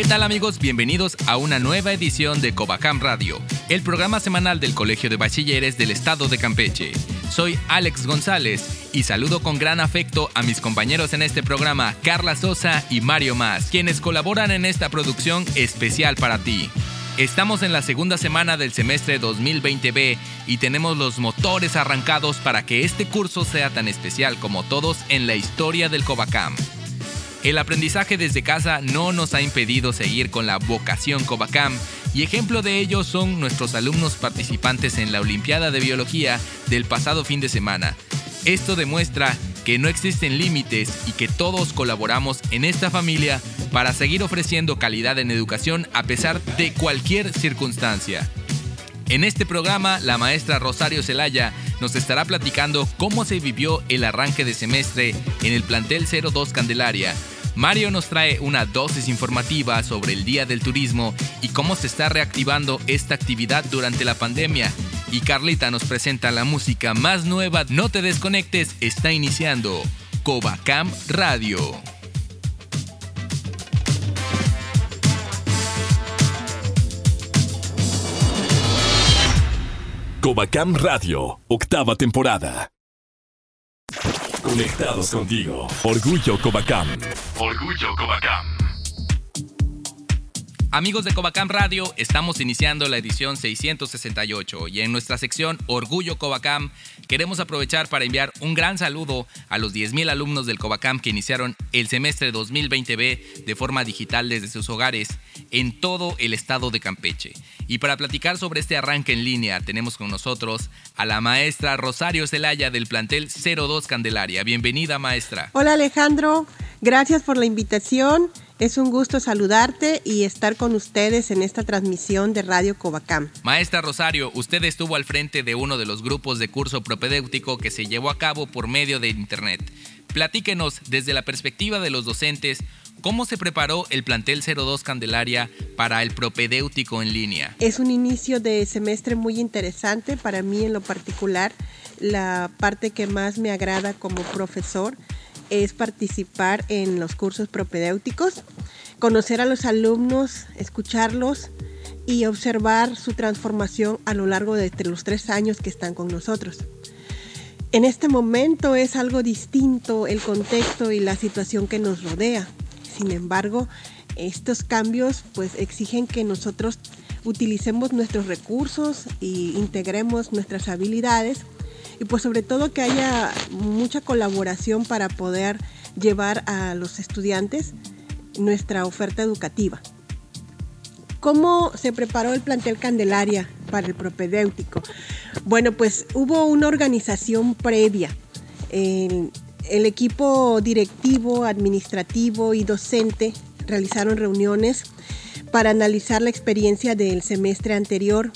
¿Qué tal amigos? Bienvenidos a una nueva edición de Covacam Radio, el programa semanal del Colegio de Bachilleres del Estado de Campeche. Soy Alex González y saludo con gran afecto a mis compañeros en este programa, Carla Sosa y Mario Más, quienes colaboran en esta producción especial para ti. Estamos en la segunda semana del semestre 2020B y tenemos los motores arrancados para que este curso sea tan especial como todos en la historia del Covacam. El aprendizaje desde casa no nos ha impedido seguir con la vocación Covacam y ejemplo de ello son nuestros alumnos participantes en la Olimpiada de Biología del pasado fin de semana. Esto demuestra que no existen límites y que todos colaboramos en esta familia para seguir ofreciendo calidad en educación a pesar de cualquier circunstancia. En este programa, la maestra Rosario Celaya nos estará platicando cómo se vivió el arranque de semestre en el plantel 02 Candelaria. Mario nos trae una dosis informativa sobre el Día del Turismo y cómo se está reactivando esta actividad durante la pandemia. Y Carlita nos presenta la música más nueva. No te desconectes, está iniciando Covacam Radio. Covacam Radio, octava temporada. Conectados contigo. Orgullo Covacam. Orgullo Covacam. Amigos de Covacam Radio, estamos iniciando la edición 668 y en nuestra sección Orgullo Covacam queremos aprovechar para enviar un gran saludo a los 10.000 alumnos del Covacam que iniciaron el semestre 2020B de forma digital desde sus hogares en todo el estado de Campeche. Y para platicar sobre este arranque en línea tenemos con nosotros a la maestra Rosario Celaya del plantel 02 Candelaria. Bienvenida maestra. Hola Alejandro, gracias por la invitación es un gusto saludarte y estar con ustedes en esta transmisión de Radio Covacam. Maestra Rosario, usted estuvo al frente de uno de los grupos de curso propedéutico que se llevó a cabo por medio de Internet. Platíquenos desde la perspectiva de los docentes, ¿cómo se preparó el plantel 02 Candelaria para el propedéutico en línea? Es un inicio de semestre muy interesante para mí en lo particular. La parte que más me agrada como profesor es participar en los cursos propedéuticos, conocer a los alumnos, escucharlos y observar su transformación a lo largo de los tres años que están con nosotros. En este momento es algo distinto el contexto y la situación que nos rodea. Sin embargo, estos cambios pues exigen que nosotros utilicemos nuestros recursos e integremos nuestras habilidades y pues sobre todo que haya mucha colaboración para poder llevar a los estudiantes nuestra oferta educativa. ¿Cómo se preparó el plantel Candelaria para el propedéutico? Bueno, pues hubo una organización previa. El, el equipo directivo, administrativo y docente realizaron reuniones para analizar la experiencia del semestre anterior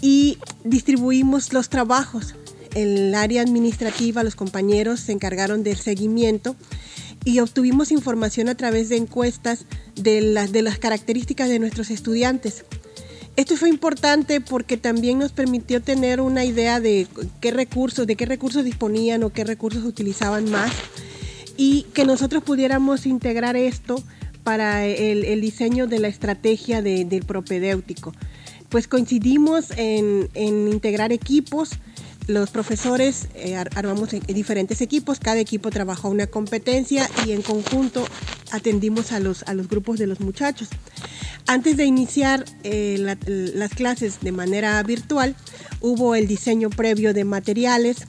y distribuimos los trabajos el área administrativa, los compañeros se encargaron del seguimiento y obtuvimos información a través de encuestas de las, de las características de nuestros estudiantes. Esto fue importante porque también nos permitió tener una idea de qué recursos, de qué recursos disponían o qué recursos utilizaban más y que nosotros pudiéramos integrar esto para el, diseño de la estrategia del propedéutico. Pues coincidimos en, en integrar equipos, los profesores eh, armamos diferentes equipos, cada equipo trabajó una competencia y en conjunto atendimos a los, a los grupos de los muchachos. Antes de iniciar eh, las clases de manera virtual, hubo el diseño previo de materiales.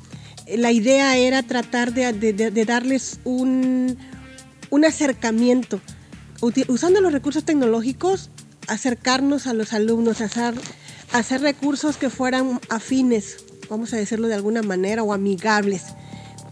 La idea era tratar de, darles un, un acercamiento, usando los recursos tecnológicos, acercarnos a los alumnos, hacer, hacer recursos que fueran afines vamos a decirlo de alguna manera, o amigables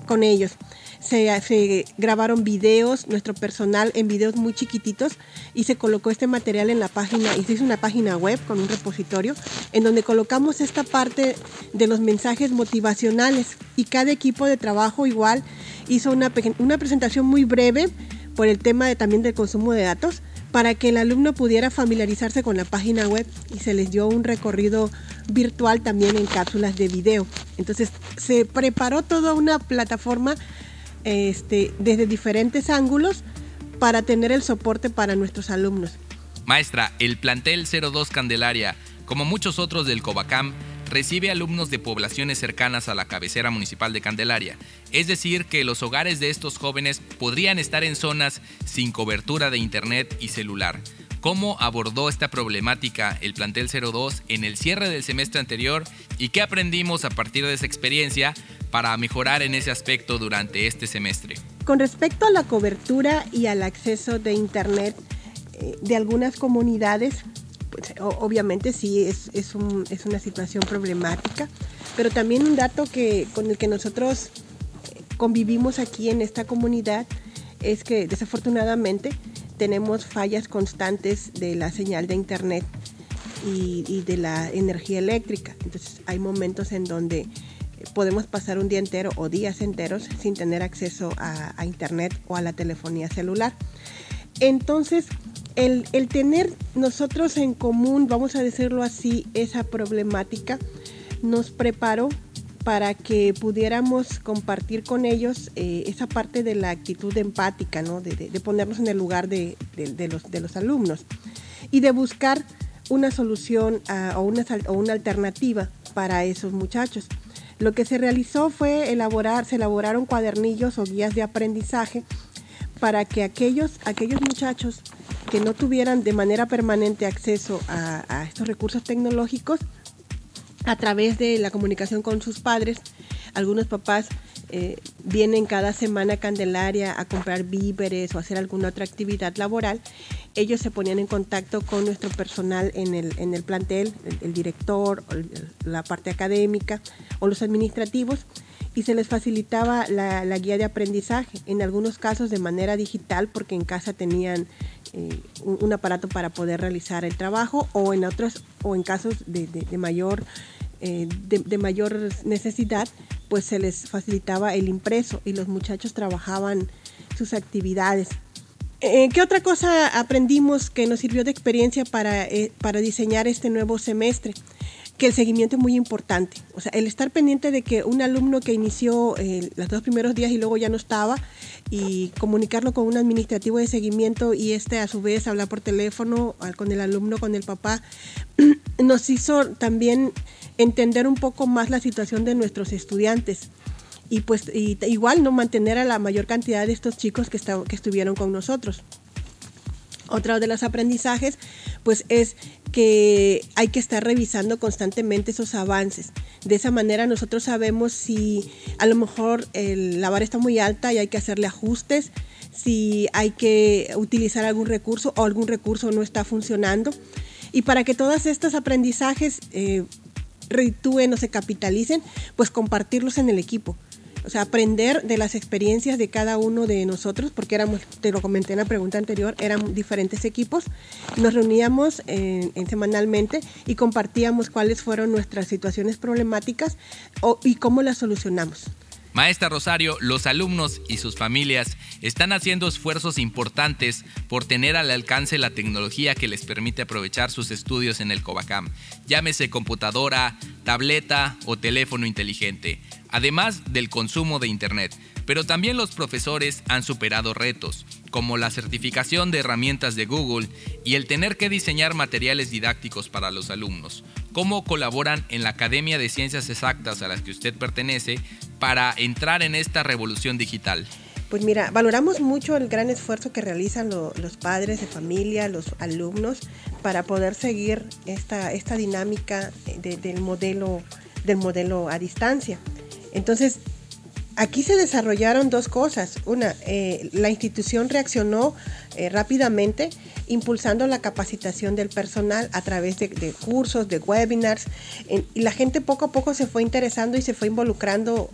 con ellos. se, grabaron videos, nuestro personal en videos muy chiquititos y se colocó este material en la página y se hizo una página web con un repositorio en donde colocamos esta parte de los mensajes motivacionales y cada equipo de trabajo igual hizo una, una presentación muy breve por el tema de, también del consumo de datos para que el alumno pudiera familiarizarse con la página web y se les dio un recorrido virtual también en cápsulas de video. Entonces se preparó toda una plataforma este, desde diferentes ángulos para tener el soporte para nuestros alumnos. Maestra, el plantel 02 Candelaria, como muchos otros del Covacam, recibe alumnos de poblaciones cercanas a la cabecera municipal de Candelaria, es decir, que los hogares de estos jóvenes podrían estar en zonas sin cobertura de internet y celular. ¿Cómo abordó esta problemática el plantel 02 en el cierre del semestre anterior y qué aprendimos a partir de esa experiencia para mejorar en ese aspecto durante este semestre? Con respecto a la cobertura y al acceso de internet eh, de algunas comunidades, pues, obviamente sí es, es, una situación problemática, pero también un dato que, con el que nosotros eh, convivimos aquí en esta comunidad es que desafortunadamente tenemos fallas constantes de la señal de internet y, de la energía eléctrica. Entonces hay momentos en donde podemos pasar un día entero o días enteros sin tener acceso a internet o a la telefonía celular. Entonces, el, tener nosotros en común, vamos a decirlo así, esa problemática, nos preparó para que pudiéramos compartir con ellos eh, esa parte de la actitud empática, ¿no? de, ponernos en el lugar de, los, de los alumnos y de buscar una solución o, una, o una alternativa para esos muchachos. Lo que se realizó fue elaborar, se elaboraron cuadernillos o guías de aprendizaje para que aquellos, aquellos muchachos que no tuvieran de manera permanente acceso a, estos recursos tecnológicos, a través de la comunicación con sus padres, algunos papás eh, vienen cada semana a Candelaria a comprar víveres o hacer alguna otra actividad laboral, ellos se ponían en contacto con nuestro personal en el, en el plantel, el, director, la parte académica o los administrativos, y se les facilitaba la, guía de aprendizaje, en algunos casos de manera digital porque en casa tenían eh, un, aparato para poder realizar el trabajo o en otros o en casos de, mayor eh, de, mayor necesidad pues se les facilitaba el impreso y los muchachos trabajaban sus actividades. Eh, ¿Qué otra cosa aprendimos que nos sirvió de experiencia para, para diseñar este nuevo semestre? Que el seguimiento es muy importante. O sea, el estar pendiente de que un alumno que inició eh, los dos primeros días y luego ya no estaba, y comunicarlo con un administrativo de seguimiento y este a su vez hablar por teléfono con el alumno, con el papá, nos hizo también entender un poco más la situación de nuestros estudiantes. Y pues igual no mantener a la mayor cantidad de estos chicos que, que estuvieron con nosotros. Otro de los aprendizajes pues es que hay que estar revisando constantemente esos avances. De esa manera nosotros sabemos si a lo mejor la vara está muy alta y hay que hacerle ajustes, si hay que utilizar algún recurso o algún recurso no está funcionando. Y para que todos estos aprendizajes eh, o se capitalicen, pues compartirlos en el equipo o sea, aprender de las experiencias de cada uno de nosotros, porque éramos, te lo comenté en la pregunta anterior, eran diferentes equipos, nos reuníamos en, semanalmente y compartíamos cuáles fueron nuestras situaciones problemáticas y cómo las solucionamos. Maestra Rosario, los alumnos y sus familias están haciendo esfuerzos importantes por tener al alcance la tecnología que les permite aprovechar sus estudios en el Covacam, llámese computadora, tableta o teléfono inteligente, además del consumo de Internet. Pero también los profesores han superado retos, como la certificación de herramientas de Google y el tener que diseñar materiales didácticos para los alumnos cómo colaboran en la Academia de Ciencias Exactas a las que usted pertenece para entrar en esta revolución digital. Pues mira, valoramos mucho el gran esfuerzo que realizan los padres de familia, los alumnos, para poder seguir esta, esta dinámica del, modelo, del modelo a distancia. Entonces, aquí se desarrollaron dos cosas. Una, eh, la institución reaccionó eh, rápidamente impulsando la capacitación del personal a través de, cursos, de webinars, y la gente poco a poco se fue interesando y se fue involucrando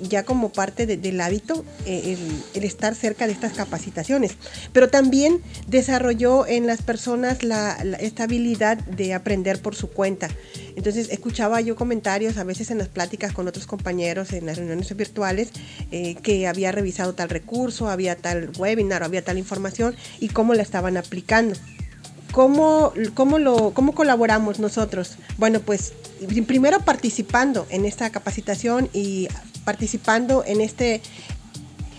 ya como parte del hábito eh, el, estar cerca de estas capacitaciones. Pero también desarrolló en las personas la, esta habilidad de aprender por su cuenta. Entonces escuchaba yo comentarios a veces en las pláticas con otros compañeros en las reuniones virtuales eh, que había revisado tal recurso, había tal webinar, había tal información y cómo la estaban aplicando. ¿Cómo, cómo, lo, ¿Cómo colaboramos nosotros? Bueno, pues primero participando en esta capacitación y participando en este,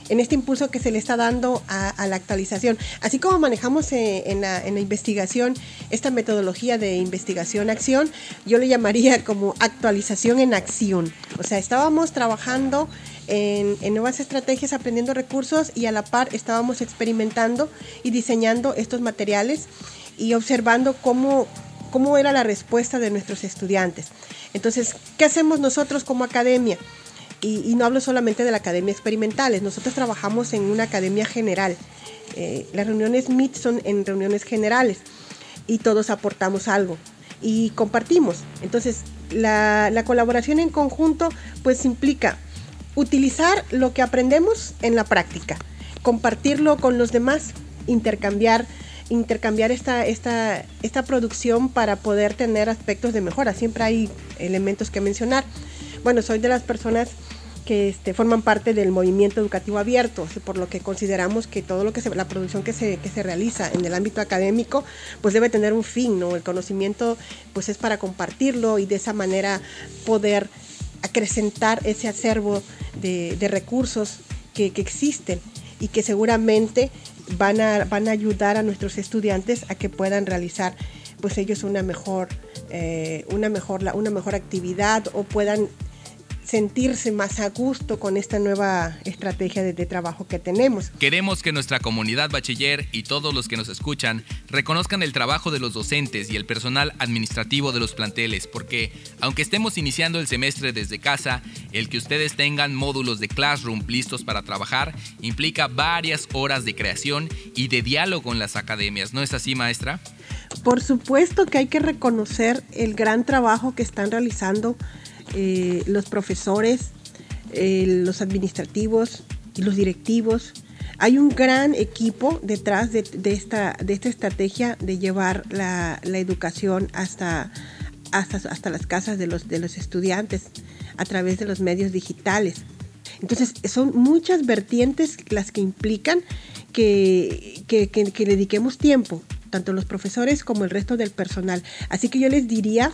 en este impulso que se le está dando a, la actualización. Así como manejamos eh, en, la, investigación esta metodología de investigación-acción, yo le llamaría como actualización en acción. O sea, estábamos trabajando en, en, nuevas estrategias, aprendiendo recursos y a la par estábamos experimentando y diseñando estos materiales y observando cómo, cómo era la respuesta de nuestros estudiantes. Entonces, ¿qué hacemos nosotros como academia? Y, no hablo solamente de la academia experimentales, nosotros trabajamos en una academia general. Eh, las reuniones MIT son en reuniones generales y todos aportamos algo y compartimos. Entonces, la, la colaboración en conjunto pues implica utilizar lo que aprendemos en la práctica, compartirlo con los demás, intercambiar intercambiar esta, esta, esta producción para poder tener aspectos de mejora. Siempre hay elementos que mencionar. Bueno, soy de las personas que este, forman parte del movimiento educativo abierto, por lo que consideramos que todo lo que se, la producción que se, que se realiza en el ámbito académico, pues debe tener un fin, ¿no? El conocimiento, pues es para compartirlo y de esa manera poder acrecentar ese acervo de, de recursos que, que existen y que seguramente van a, van a ayudar a nuestros estudiantes a que puedan realizar pues ellos una mejor, eh, una mejor, una mejor actividad o puedan sentirse más a gusto con esta nueva estrategia de, trabajo que tenemos. Queremos que nuestra comunidad bachiller y todos los que nos escuchan reconozcan el trabajo de los docentes y el personal administrativo de los planteles, porque aunque estemos iniciando el semestre desde casa, el que ustedes tengan módulos de Classroom listos para trabajar implica varias horas de creación y de diálogo en las academias. ¿No es así, maestra? Por supuesto que hay que reconocer el gran trabajo que están realizando eh, los profesores, eh, los administrativos y los directivos. Hay un gran equipo detrás de, esta, de esta estrategia de llevar la, educación hasta, hasta, hasta, las casas de los, de los estudiantes a través de los medios digitales. Entonces, son muchas vertientes las que implican que, que, que dediquemos tiempo tanto los profesores como el resto del personal. Así que yo les diría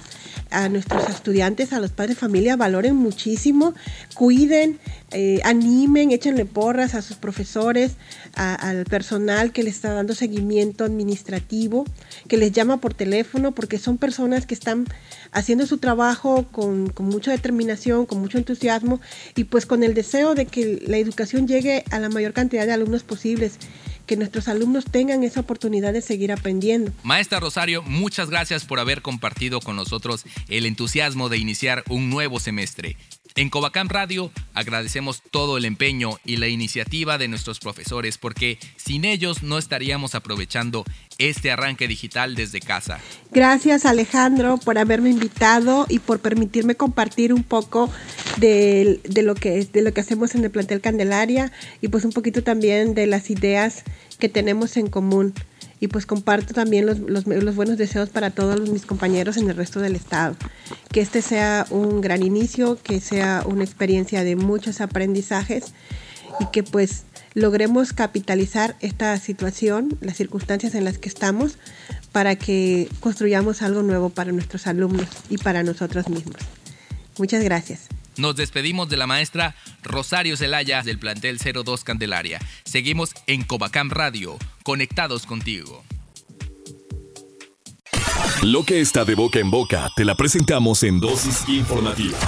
a nuestros estudiantes, a los padres de familia, valoren muchísimo, cuiden, eh, animen, échenle porras a sus profesores, al personal que les está dando seguimiento administrativo, que les llama por teléfono, porque son personas que están haciendo su trabajo con, con mucha determinación, con mucho entusiasmo y pues con el deseo de que la educación llegue a la mayor cantidad de alumnos posibles que nuestros alumnos tengan esa oportunidad de seguir aprendiendo. Maestra Rosario, muchas gracias por haber compartido con nosotros el entusiasmo de iniciar un nuevo semestre. En Covacam Radio agradecemos todo el empeño y la iniciativa de nuestros profesores porque sin ellos no estaríamos aprovechando este arranque digital desde casa. Gracias Alejandro por haberme invitado y por permitirme compartir un poco de, lo, que, de lo que hacemos en el plantel Candelaria y pues un poquito también de las ideas que tenemos en común y pues comparto también los, los, buenos deseos para todos mis compañeros en el resto del estado. Que este sea un gran inicio, que sea una experiencia de muchos aprendizajes y que pues logremos capitalizar esta situación, las circunstancias en las que estamos, para que construyamos algo nuevo para nuestros alumnos y para nosotros mismos. Muchas gracias. Nos despedimos de la maestra Rosario Zelaya del plantel 02 Candelaria. Seguimos en Covacam Radio, conectados contigo. Lo que está de boca en boca te la presentamos en dosis informativa.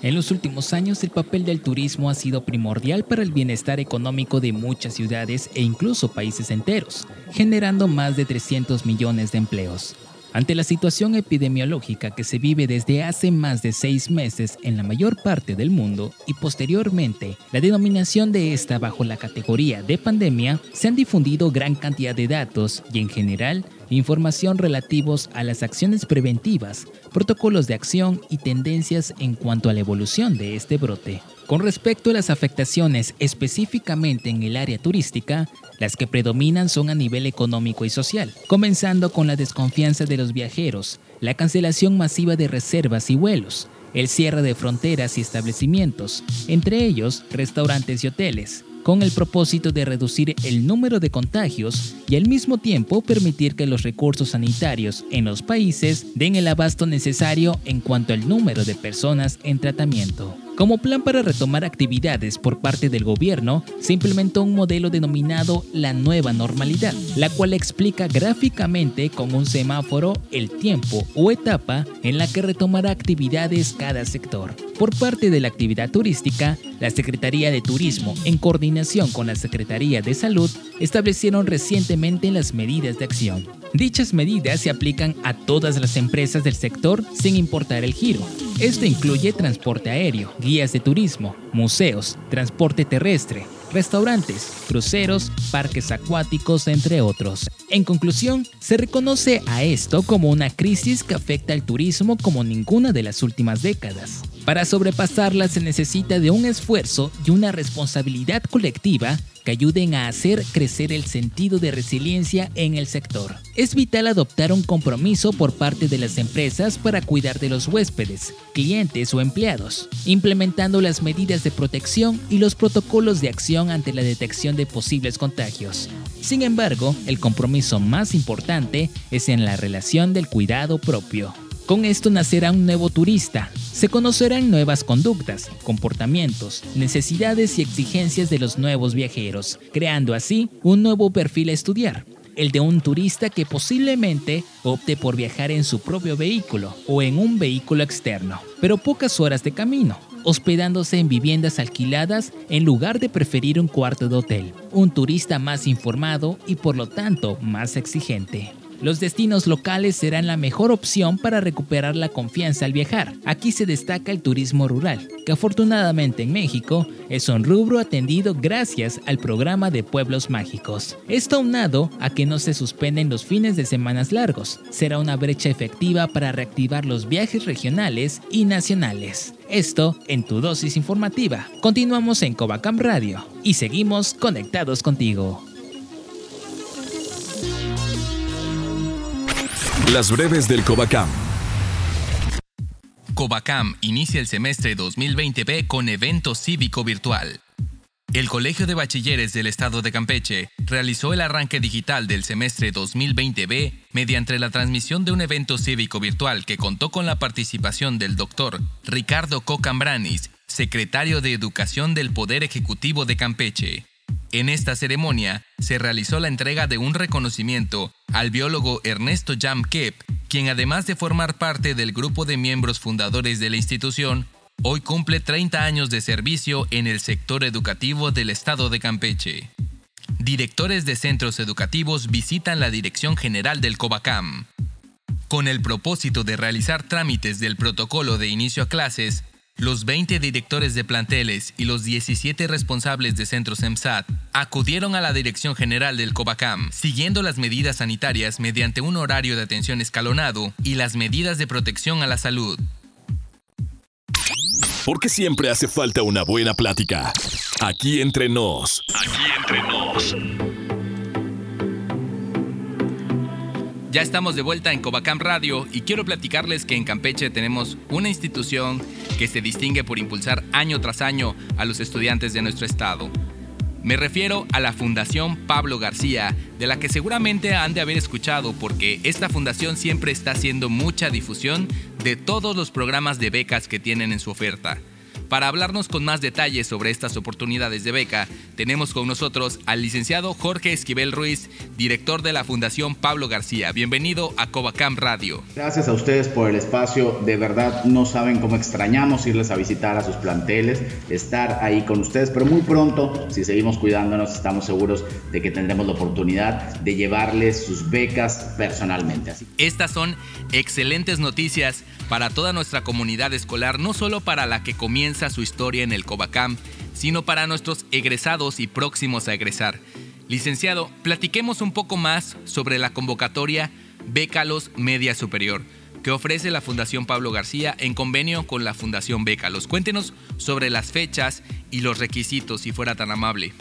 En los últimos años el papel del turismo ha sido primordial para el bienestar económico de muchas ciudades e incluso países enteros, generando más de 300 millones de empleos. Ante la situación epidemiológica que se vive desde hace más de seis meses en la mayor parte del mundo y posteriormente la denominación de esta bajo la categoría de pandemia, se han difundido gran cantidad de datos y en general información relativos a las acciones preventivas, protocolos de acción y tendencias en cuanto a la evolución de este brote. Con respecto a las afectaciones específicamente en el área turística, las que predominan son a nivel económico y social, comenzando con la desconfianza de los viajeros, la cancelación masiva de reservas y vuelos, el cierre de fronteras y establecimientos, entre ellos restaurantes y hoteles, con el propósito de reducir el número de contagios y al mismo tiempo permitir que los recursos sanitarios en los países den el abasto necesario en cuanto al número de personas en tratamiento. Como plan para retomar actividades por parte del gobierno, se implementó un modelo denominado la nueva normalidad, la cual explica gráficamente con un semáforo el tiempo o etapa en la que retomará actividades cada sector. Por parte de la actividad turística, la Secretaría de Turismo, en coordinación con la Secretaría de Salud, establecieron recientemente las medidas de acción. Dichas medidas se aplican a todas las empresas del sector sin importar el giro. Esto incluye transporte aéreo, guías de turismo, museos, transporte terrestre, restaurantes, cruceros, parques acuáticos, entre otros. En conclusión, se reconoce a esto como una crisis que afecta al turismo como ninguna de las últimas décadas. Para sobrepasarla se necesita de un esfuerzo y una responsabilidad colectiva que ayuden a hacer crecer el sentido de resiliencia en el sector. Es vital adoptar un compromiso por parte de las empresas para cuidar de los huéspedes, clientes o empleados, implementando las medidas de protección y los protocolos de acción ante la detección de posibles contagios. Sin embargo, el compromiso más importante es en la relación del cuidado propio. Con esto nacerá un nuevo turista. Se conocerán nuevas conductas, comportamientos, necesidades y exigencias de los nuevos viajeros, creando así un nuevo perfil a estudiar, el de un turista que posiblemente opte por viajar en su propio vehículo o en un vehículo externo, pero pocas horas de camino, hospedándose en viviendas alquiladas en lugar de preferir un cuarto de hotel. Un turista más informado y por lo tanto más exigente. Los destinos locales serán la mejor opción para recuperar la confianza al viajar. Aquí se destaca el turismo rural, que afortunadamente en México es un rubro atendido gracias al programa de pueblos mágicos. Esto aunado a que no se suspenden los fines de semanas largos, será una brecha efectiva para reactivar los viajes regionales y nacionales. Esto en tu dosis informativa. Continuamos en Covacam Radio y seguimos conectados contigo. Las breves del Covacam. Covacam inicia el semestre 2020B con evento cívico virtual. El Colegio de Bachilleres del Estado de Campeche realizó el arranque digital del semestre 2020B mediante la transmisión de un evento cívico virtual que contó con la participación del doctor Ricardo Cocambranis, secretario de Educación del Poder Ejecutivo de Campeche. En esta ceremonia se realizó la entrega de un reconocimiento al biólogo Ernesto Jam Kep, quien además de formar parte del grupo de miembros fundadores de la institución, hoy cumple 30 años de servicio en el sector educativo del estado de Campeche. Directores de centros educativos visitan la Dirección General del COBACAM. Con el propósito de realizar trámites del protocolo de inicio a clases, los 20 directores de planteles y los 17 responsables de centros EMSAT acudieron a la Dirección General del COBACAM, siguiendo las medidas sanitarias mediante un horario de atención escalonado y las medidas de protección a la salud. Porque siempre hace falta una buena plática. Aquí entre nos. Aquí entre nos. Ya estamos de vuelta en Covacam Radio y quiero platicarles que en Campeche tenemos una institución que se distingue por impulsar año tras año a los estudiantes de nuestro estado. Me refiero a la Fundación Pablo García, de la que seguramente han de haber escuchado porque esta fundación siempre está haciendo mucha difusión de todos los programas de becas que tienen en su oferta. Para hablarnos con más detalles sobre estas oportunidades de beca, tenemos con nosotros al licenciado Jorge Esquivel Ruiz, director de la Fundación Pablo García. Bienvenido a Covacam Radio. Gracias a ustedes por el espacio. De verdad no saben cómo extrañamos irles a visitar a sus planteles, estar ahí con ustedes, pero muy pronto, si seguimos cuidándonos, estamos seguros de que tendremos la oportunidad de llevarles sus becas personalmente. Estas son excelentes noticias para toda nuestra comunidad escolar, no solo para la que comienza su historia en el Covacam, sino para nuestros egresados y próximos a egresar. Licenciado, platiquemos un poco más sobre la convocatoria Bécalos Media Superior que ofrece la Fundación Pablo García en convenio con la Fundación Bécalos. Cuéntenos sobre las fechas y los requisitos, si fuera tan amable.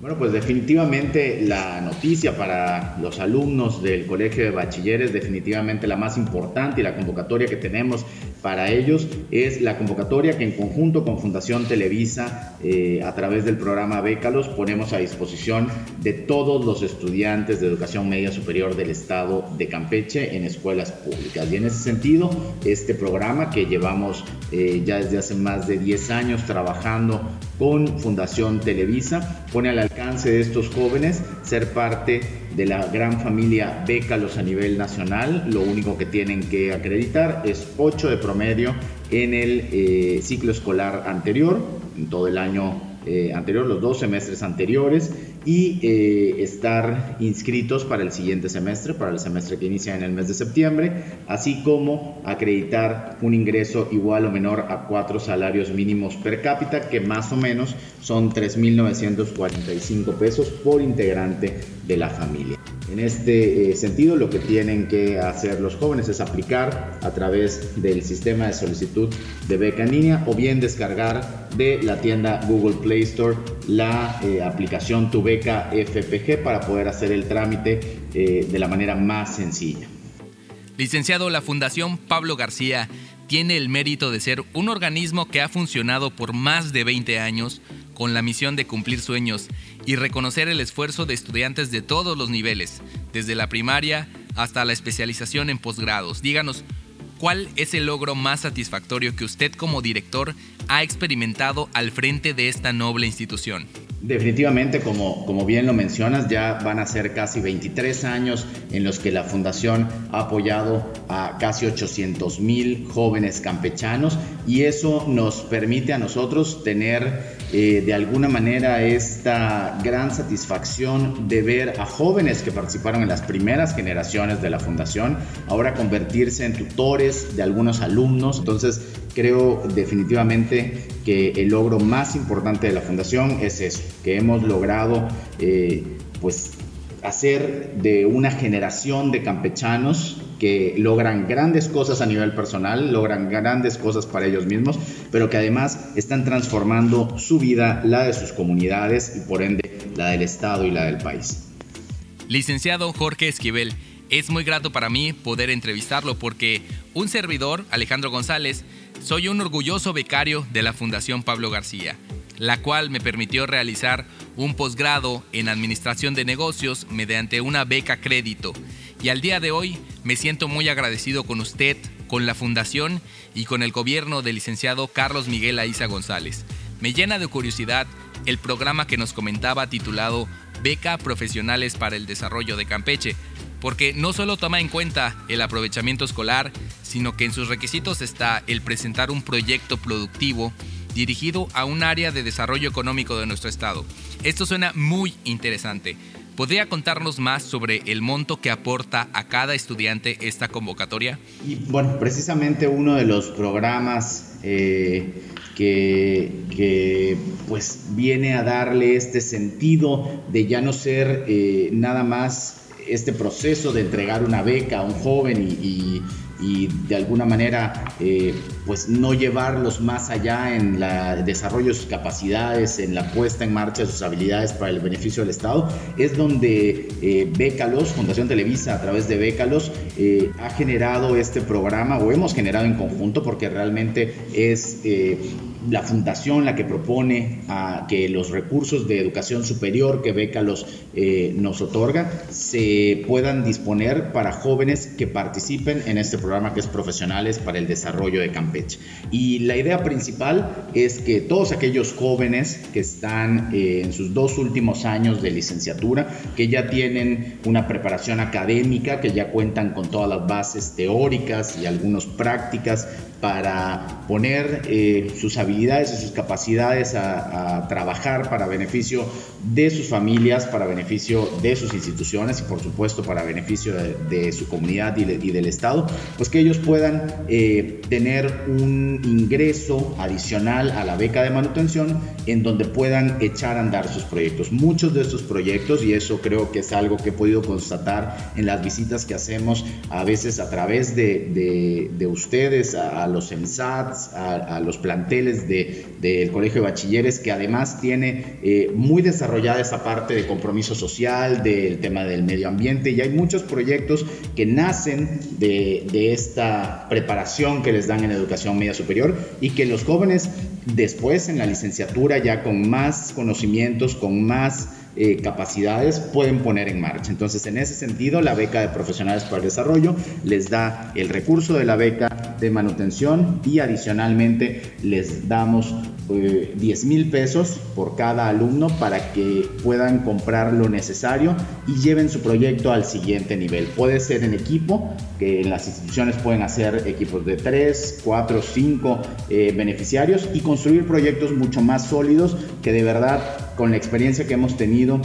Bueno, pues definitivamente la noticia para los alumnos del Colegio de Bachilleres, definitivamente la más importante y la convocatoria que tenemos para ellos es la convocatoria que en conjunto con Fundación Televisa, eh, a través del programa Bécalos, ponemos a disposición de todos los estudiantes de educación media superior del estado de Campeche en escuelas públicas. Y en ese sentido, este programa que llevamos eh, ya desde hace más de 10 años trabajando con Fundación Televisa, pone al alcance de estos jóvenes ser parte de la gran familia Bécalos a nivel nacional. Lo único que tienen que acreditar es 8 de promedio en el eh, ciclo escolar anterior, en todo el año eh, anterior, los dos semestres anteriores, y eh, estar inscritos para el siguiente semestre, para el semestre que inicia en el mes de septiembre, así como acreditar un ingreso igual o menor a cuatro salarios mínimos per cápita, que más o menos son 3.945 pesos por integrante de la familia. En este eh, sentido, lo que tienen que hacer los jóvenes es aplicar a través del sistema de solicitud de beca en línea o bien descargar de la tienda Google Play Store la eh, aplicación Tu Beca FPG para poder hacer el trámite eh, de la manera más sencilla. Licenciado, la Fundación Pablo García tiene el mérito de ser un organismo que ha funcionado por más de 20 años con la misión de cumplir sueños y reconocer el esfuerzo de estudiantes de todos los niveles, desde la primaria hasta la especialización en posgrados. Díganos, ¿cuál es el logro más satisfactorio que usted como director ha experimentado al frente de esta noble institución? Definitivamente, como, como bien lo mencionas, ya van a ser casi 23 años en los que la Fundación ha apoyado a casi 800 mil jóvenes campechanos y eso nos permite a nosotros tener eh, de alguna manera esta gran satisfacción de ver a jóvenes que participaron en las primeras generaciones de la Fundación ahora convertirse en tutores de algunos alumnos. Entonces, creo definitivamente que el logro más importante de la fundación es eso, que hemos logrado eh, pues hacer de una generación de campechanos que logran grandes cosas a nivel personal, logran grandes cosas para ellos mismos, pero que además están transformando su vida, la de sus comunidades y por ende la del Estado y la del país. Licenciado Jorge Esquivel, es muy grato para mí poder entrevistarlo porque un servidor, Alejandro González, soy un orgulloso becario de la Fundación Pablo García, la cual me permitió realizar un posgrado en Administración de Negocios mediante una beca crédito. Y al día de hoy me siento muy agradecido con usted, con la Fundación y con el gobierno del licenciado Carlos Miguel Aiza González. Me llena de curiosidad el programa que nos comentaba titulado Beca Profesionales para el Desarrollo de Campeche, porque no solo toma en cuenta el aprovechamiento escolar, sino que en sus requisitos está el presentar un proyecto productivo dirigido a un área de desarrollo económico de nuestro estado. Esto suena muy interesante. ¿Podría contarnos más sobre el monto que aporta a cada estudiante esta convocatoria? Y bueno, precisamente uno de los programas eh, que, pues viene a darle este sentido de ya no ser eh, nada más este proceso de entregar una beca a un joven y, de alguna manera eh, pues no llevarlos más allá en el desarrollo de sus capacidades, en la puesta en marcha de sus habilidades para el beneficio del Estado, es donde eh, Bécalos, Fundación Televisa a través de Bécalos, eh, ha generado este programa o hemos generado en conjunto porque realmente es eh, la fundación la que propone que los recursos de educación superior que Bécalos nos otorga se puedan disponer para jóvenes que participen en este programa programa que es Profesionales para el Desarrollo de Campeche. Y la idea principal es que todos aquellos jóvenes que están eh, en sus dos últimos años de licenciatura, que ya tienen una preparación académica, que ya cuentan con todas las bases teóricas y algunas prácticas para poner eh, sus habilidades y sus capacidades a, trabajar para beneficio de sus familias, para beneficio de sus instituciones y por supuesto para beneficio de, su comunidad y, del Estado, pues que ellos puedan eh, tener un ingreso adicional a la beca de manutención en donde puedan echar a andar sus proyectos. Muchos de estos proyectos, y eso creo que es algo que he podido constatar en las visitas que hacemos a veces a través de, de ustedes, a los EMSATs, a, los planteles del Colegio de Bachilleres, que además tiene eh, muy desarrollada esa parte de compromiso social, del tema del medio ambiente, y hay muchos proyectos que nacen de, de esta preparación que les dan en educación media superior y que los jóvenes después en la licenciatura ya con más conocimientos, con más eh, capacidades pueden poner en marcha. Entonces, en ese sentido, la beca de profesionales para el desarrollo les da el recurso de la beca de manutención y adicionalmente les damos 10 eh, mil pesos por cada alumno para que puedan comprar lo necesario y lleven su proyecto al siguiente nivel. Puede ser en equipo, que las instituciones pueden hacer equipos de 3, 4, 5 beneficiarios y construir proyectos mucho más sólidos que de verdad con la experiencia que hemos tenido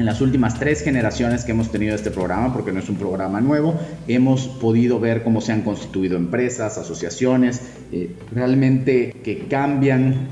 en las últimas tres generaciones que hemos tenido este programa, porque no es un programa nuevo, hemos podido ver cómo se han constituido empresas, asociaciones, eh, realmente que cambian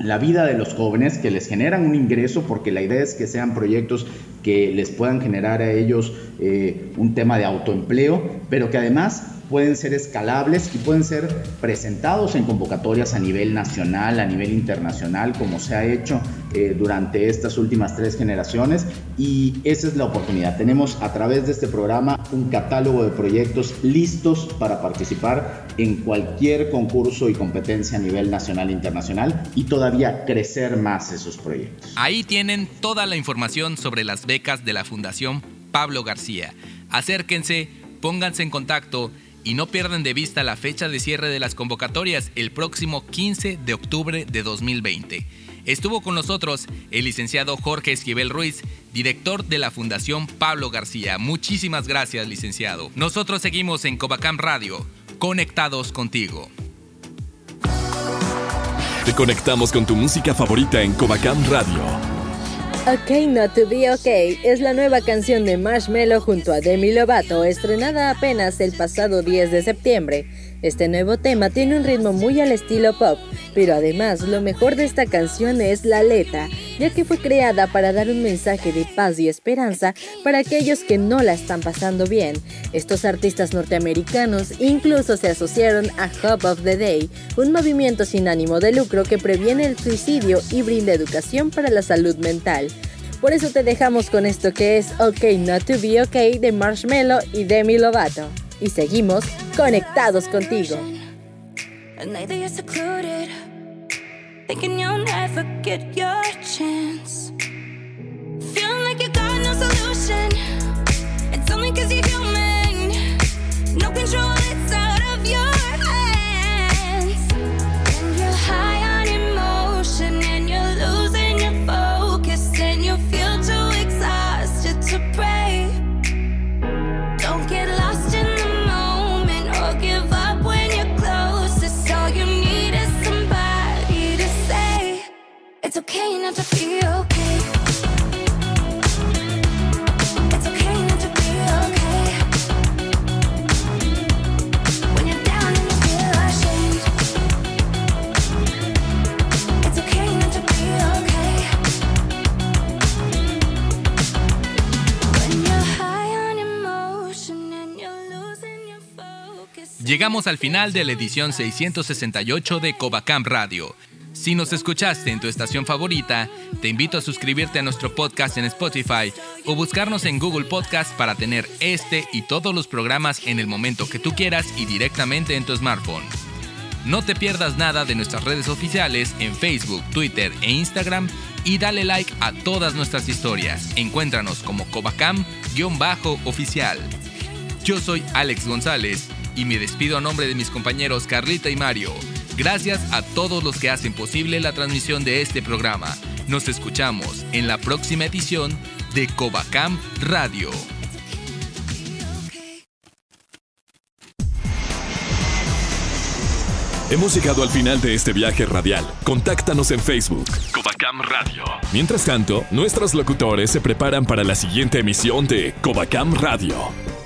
la vida de los jóvenes, que les generan un ingreso, porque la idea es que sean proyectos que les puedan generar a ellos eh, un tema de autoempleo, pero que además pueden ser escalables y pueden ser presentados en convocatorias a nivel nacional, a nivel internacional, como se ha hecho eh, durante estas últimas tres generaciones. Y esa es la oportunidad. Tenemos a través de este programa un catálogo de proyectos listos para participar en cualquier concurso y competencia a nivel nacional e internacional y todavía crecer más esos proyectos. Ahí tienen toda la información sobre las becas de la Fundación Pablo García. Acérquense, pónganse en contacto y no pierdan de vista la fecha de cierre de las convocatorias el próximo 15 de octubre de 2020. Estuvo con nosotros el licenciado Jorge Esquivel Ruiz, director de la Fundación Pablo García. Muchísimas gracias, licenciado. Nosotros seguimos en Cobacam Radio, conectados contigo. Te conectamos con tu música favorita en Cobacam Radio Ok Not to Be Ok es la nueva canción de Marshmello junto a Demi Lovato, estrenada apenas el pasado 10 de septiembre. Este nuevo tema tiene un ritmo muy al estilo pop, pero además lo mejor de esta canción es la letra, ya que fue creada para dar un mensaje de paz y esperanza para aquellos que no la están pasando bien. Estos artistas norteamericanos incluso se asociaron a Hub of the Day, un movimiento sin ánimo de lucro que previene el suicidio y brinda educación para la salud mental. Por eso te dejamos con esto que es OK Not to Be OK de Marshmello y Demi Lovato. Y seguimos conectados contigo. Thinking you'll never get your chance Feeling like you got no solution It's only cause you're human No control, inside. Llegamos al final de la edición 668 de Covacamp Radio. Si nos escuchaste en tu estación favorita, te invito a suscribirte a nuestro podcast en Spotify o buscarnos en Google Podcast para tener este y todos los programas en el momento que tú quieras y directamente en tu smartphone. No te pierdas nada de nuestras redes oficiales en Facebook, Twitter e Instagram y dale like a todas nuestras historias. Encuéntranos como Covacam-oficial. Yo soy Alex González y me despido a nombre de mis compañeros Carlita y Mario. Gracias a todos los que hacen posible la transmisión de este programa. Nos escuchamos en la próxima edición de Covacam Radio. Hemos llegado al final de este viaje radial. Contáctanos en Facebook. Covacam Radio. Mientras tanto, nuestros locutores se preparan para la siguiente emisión de Covacam Radio.